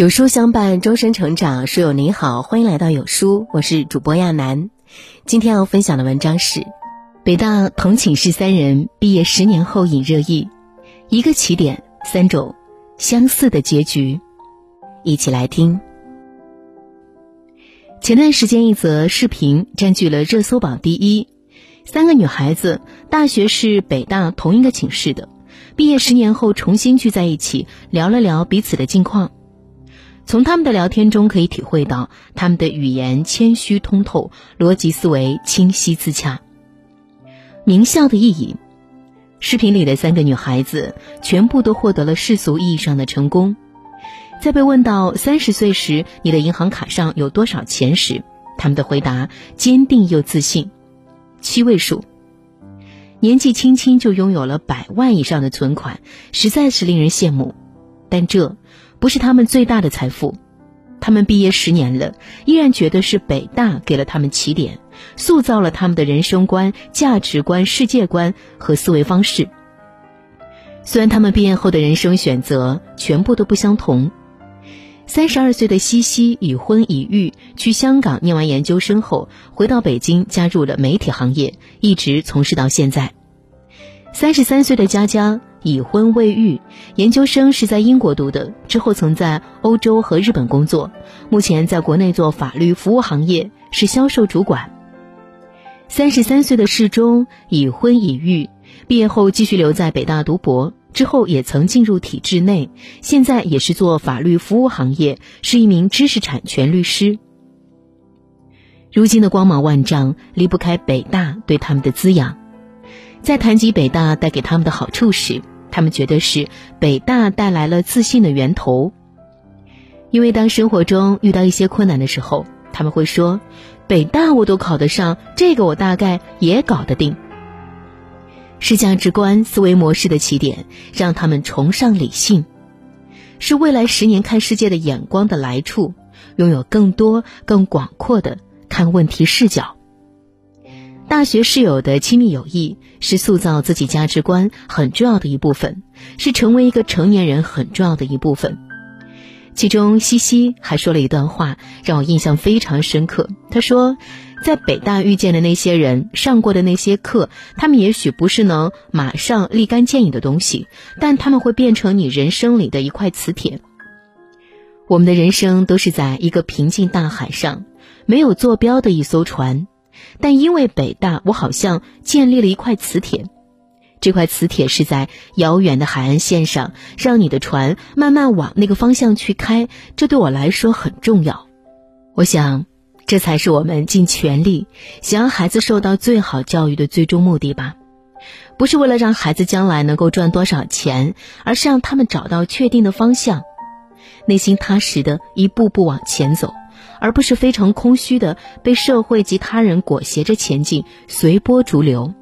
有书相伴，终身成长。书友您好，欢迎来到有书，我是主播亚楠。今天要分享的文章是：北大同寝室三人毕业十年后引热议，一个起点，三种相似的结局。一起来听。前段时间，一则视频占据了热搜榜第一。三个女孩子，大学是北大同一个寝室的，毕业十年后重新聚在一起，聊了聊彼此的近况。从他们的聊天中可以体会到，他们的语言谦虚通透，逻辑思维清晰自洽。名校的意义，视频里的三个女孩子全部都获得了世俗意义上的成功。在被问到三十岁时你的银行卡上有多少钱时，他们的回答坚定又自信，七位数。年纪轻轻就拥有了百万以上的存款，实在是令人羡慕。但这。不是他们最大的财富，他们毕业十年了，依然觉得是北大给了他们起点，塑造了他们的人生观、价值观、世界观和思维方式。虽然他们毕业后的人生选择全部都不相同，三十二岁的西西已婚已育，去香港念完研究生后，回到北京加入了媒体行业，一直从事到现在。三十三岁的佳佳。已婚未育，研究生是在英国读的，之后曾在欧洲和日本工作，目前在国内做法律服务行业，是销售主管。三十三岁的世忠已婚已育，毕业后继续留在北大读博，之后也曾进入体制内，现在也是做法律服务行业，是一名知识产权律师。如今的光芒万丈，离不开北大对他们的滋养。在谈及北大带给他们的好处时，他们觉得是北大带来了自信的源头。因为当生活中遇到一些困难的时候，他们会说：“北大我都考得上，这个我大概也搞得定。”是价值观、思维模式的起点，让他们崇尚理性；是未来十年看世界的眼光的来处，拥有更多、更广阔的看问题视角。大学室友的亲密友谊是塑造自己价值观很重要的一部分，是成为一个成年人很重要的一部分。其中，西西还说了一段话，让我印象非常深刻。他说，在北大遇见的那些人，上过的那些课，他们也许不是能马上立竿见影的东西，但他们会变成你人生里的一块磁铁。我们的人生都是在一个平静大海上，没有坐标的一艘船。但因为北大，我好像建立了一块磁铁，这块磁铁是在遥远的海岸线上，让你的船慢慢往那个方向去开。这对我来说很重要。我想，这才是我们尽全力想让孩子受到最好教育的最终目的吧。不是为了让孩子将来能够赚多少钱，而是让他们找到确定的方向，内心踏实的一步步往前走。而不是非常空虚的被社会及他人裹挟着前进，随波逐流。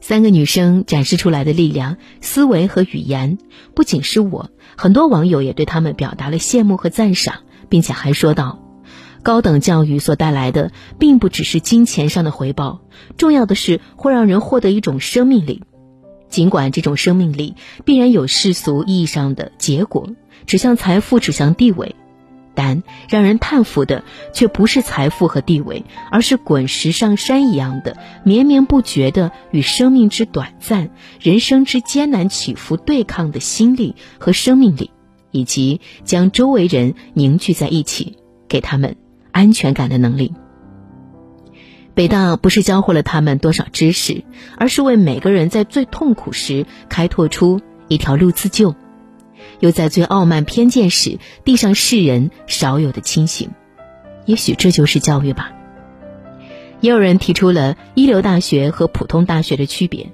三个女生展示出来的力量、思维和语言，不仅是我，很多网友也对他们表达了羡慕和赞赏，并且还说道：高等教育所带来的，并不只是金钱上的回报，重要的是会让人获得一种生命力。尽管这种生命力必然有世俗意义上的结果，指向财富，指向地位。但让人叹服的却不是财富和地位，而是滚石上山一样的绵绵不绝的与生命之短暂、人生之艰难起伏对抗的心力和生命力，以及将周围人凝聚在一起，给他们安全感的能力。北大不是教会了他们多少知识，而是为每个人在最痛苦时开拓出一条路自救。又在最傲慢偏见时递上世人少有的清醒，也许这就是教育吧。也有人提出了一流大学和普通大学的区别，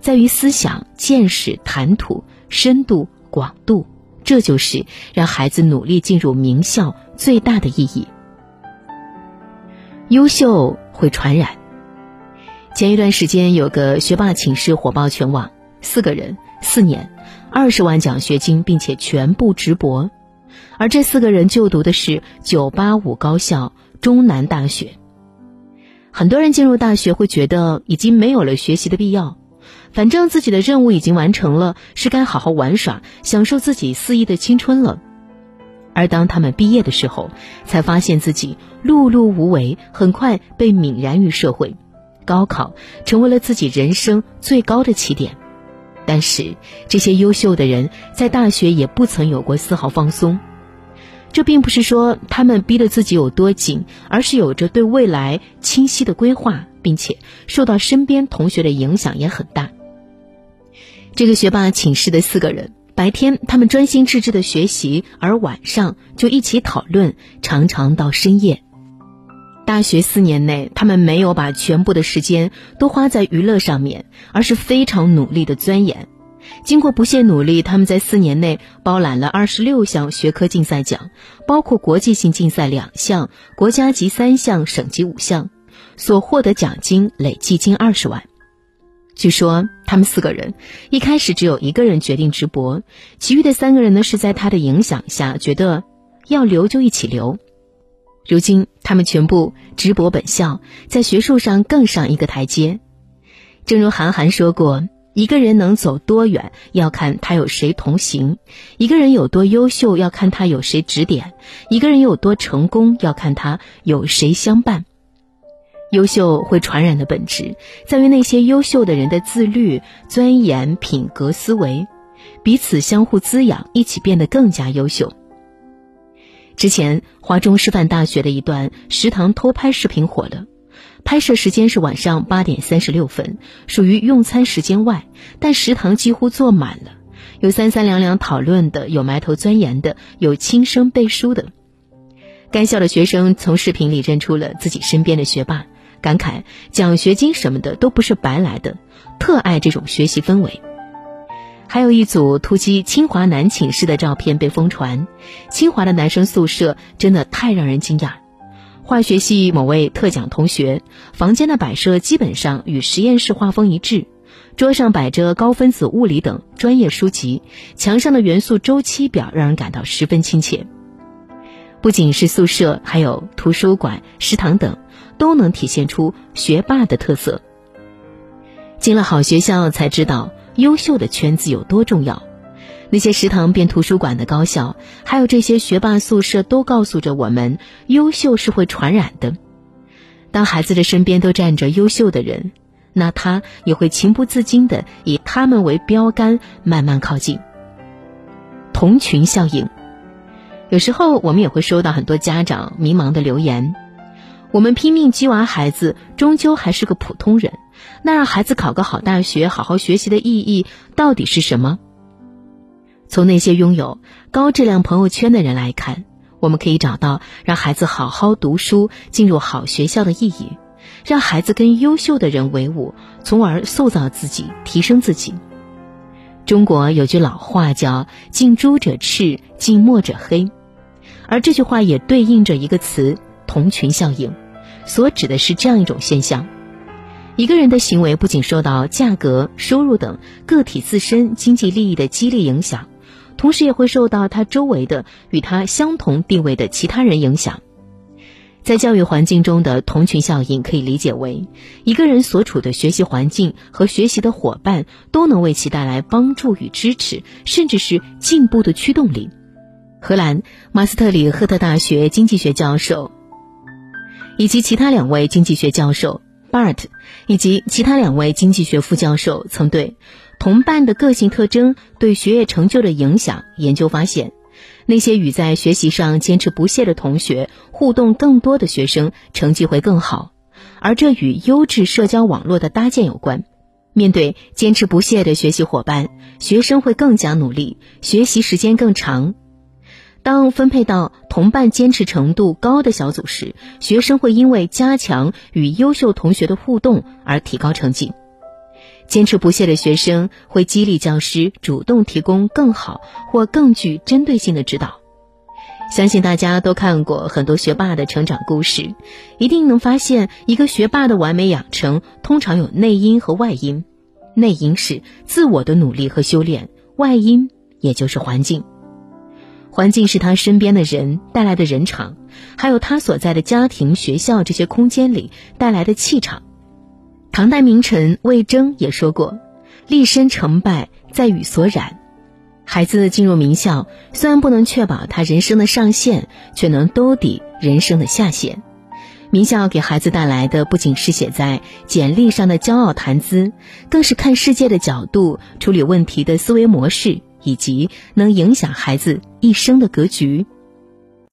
在于思想、见识、谈吐、深度、广度，这就是让孩子努力进入名校最大的意义。优秀会传染。前一段时间有个学霸寝室火爆全网，四个人，四年。二十万奖学金，并且全部直博，而这四个人就读的是九八五高校中南大学。很多人进入大学会觉得已经没有了学习的必要，反正自己的任务已经完成了，是该好好玩耍，享受自己肆意的青春了。而当他们毕业的时候，才发现自己碌碌无为，很快被泯然于社会。高考成为了自己人生最高的起点。但是，这些优秀的人在大学也不曾有过丝毫放松。这并不是说他们逼得自己有多紧，而是有着对未来清晰的规划，并且受到身边同学的影响也很大。这个学霸寝室的四个人。白天他们专心致志的学习，而晚上就一起讨论，常常到深夜。大学四年内，他们没有把全部的时间都花在娱乐上面，而是非常努力的钻研。经过不懈努力，他们在四年内包揽了二十六项学科竞赛奖，包括国际性竞赛两项、国家级三项、省级五项，所获得奖金累计近二十万。据说他们四个人一开始只有一个人决定直博，其余的三个人呢是在他的影响下觉得要留就一起留。如今他们全部直博本校，在学术上更上一个台阶。正如韩寒说过：“一个人能走多远，要看他有谁同行；一个人有多优秀，要看他有谁指点；一个人有多成功，要看他有谁相伴。”优秀会传染的本质，在于那些优秀的人的自律、钻研、品格、思维，彼此相互滋养，一起变得更加优秀。之前，华中师范大学的一段食堂偷拍视频火了，拍摄时间是晚上八点三十六分，属于用餐时间外，但食堂几乎坐满了，有三三两两讨论的，有埋头钻研的，有轻声背书的。该校的学生从视频里认出了自己身边的学霸。感慨奖学金什么的都不是白来的，特爱这种学习氛围。还有一组突击清华男寝室的照片被疯传，清华的男生宿舍真的太让人惊讶。化学系某位特奖同学房间的摆设基本上与实验室画风一致，桌上摆着高分子物理等专业书籍，墙上的元素周期表让人感到十分亲切。不仅是宿舍，还有图书馆、食堂等。都能体现出学霸的特色。进了好学校，才知道优秀的圈子有多重要。那些食堂变图书馆的高校，还有这些学霸宿舍，都告诉着我们：优秀是会传染的。当孩子的身边都站着优秀的人，那他也会情不自禁的以他们为标杆，慢慢靠近。同群效应，有时候我们也会收到很多家长迷茫的留言。我们拼命激娃孩子，终究还是个普通人。那让孩子考个好大学、好好学习的意义到底是什么？从那些拥有高质量朋友圈的人来看，我们可以找到让孩子好好读书、进入好学校的意义，让孩子跟优秀的人为伍，从而塑造自己、提升自己。中国有句老话叫“近朱者赤，近墨者黑”，而这句话也对应着一个词。同群效应，所指的是这样一种现象：一个人的行为不仅受到价格、收入等个体自身经济利益的激励影响，同时也会受到他周围的与他相同地位的其他人影响。在教育环境中的同群效应，可以理解为一个人所处的学习环境和学习的伙伴都能为其带来帮助与支持，甚至是进步的驱动力。荷兰马斯特里赫特大学经济学教授。以及其他两位经济学教授 Bart 以及其他两位经济学副教授曾对同伴的个性特征对学业成就的影响研究发现，那些与在学习上坚持不懈的同学互动更多的学生成绩会更好，而这与优质社交网络的搭建有关。面对坚持不懈的学习伙伴，学生会更加努力，学习时间更长。当分配到同伴坚持程度高的小组时，学生会因为加强与优秀同学的互动而提高成绩。坚持不懈的学生会激励教师主动提供更好或更具针对性的指导。相信大家都看过很多学霸的成长故事，一定能发现一个学霸的完美养成通常有内因和外因。内因是自我的努力和修炼，外因也就是环境。环境是他身边的人带来的人场，还有他所在的家庭、学校这些空间里带来的气场。唐代名臣魏征也说过：“立身成败在于所染。”孩子进入名校，虽然不能确保他人生的上限，却能兜底人生的下限。名校给孩子带来的不仅是写在简历上的骄傲谈资，更是看世界的角度、处理问题的思维模式，以及能影响孩子一生的格局。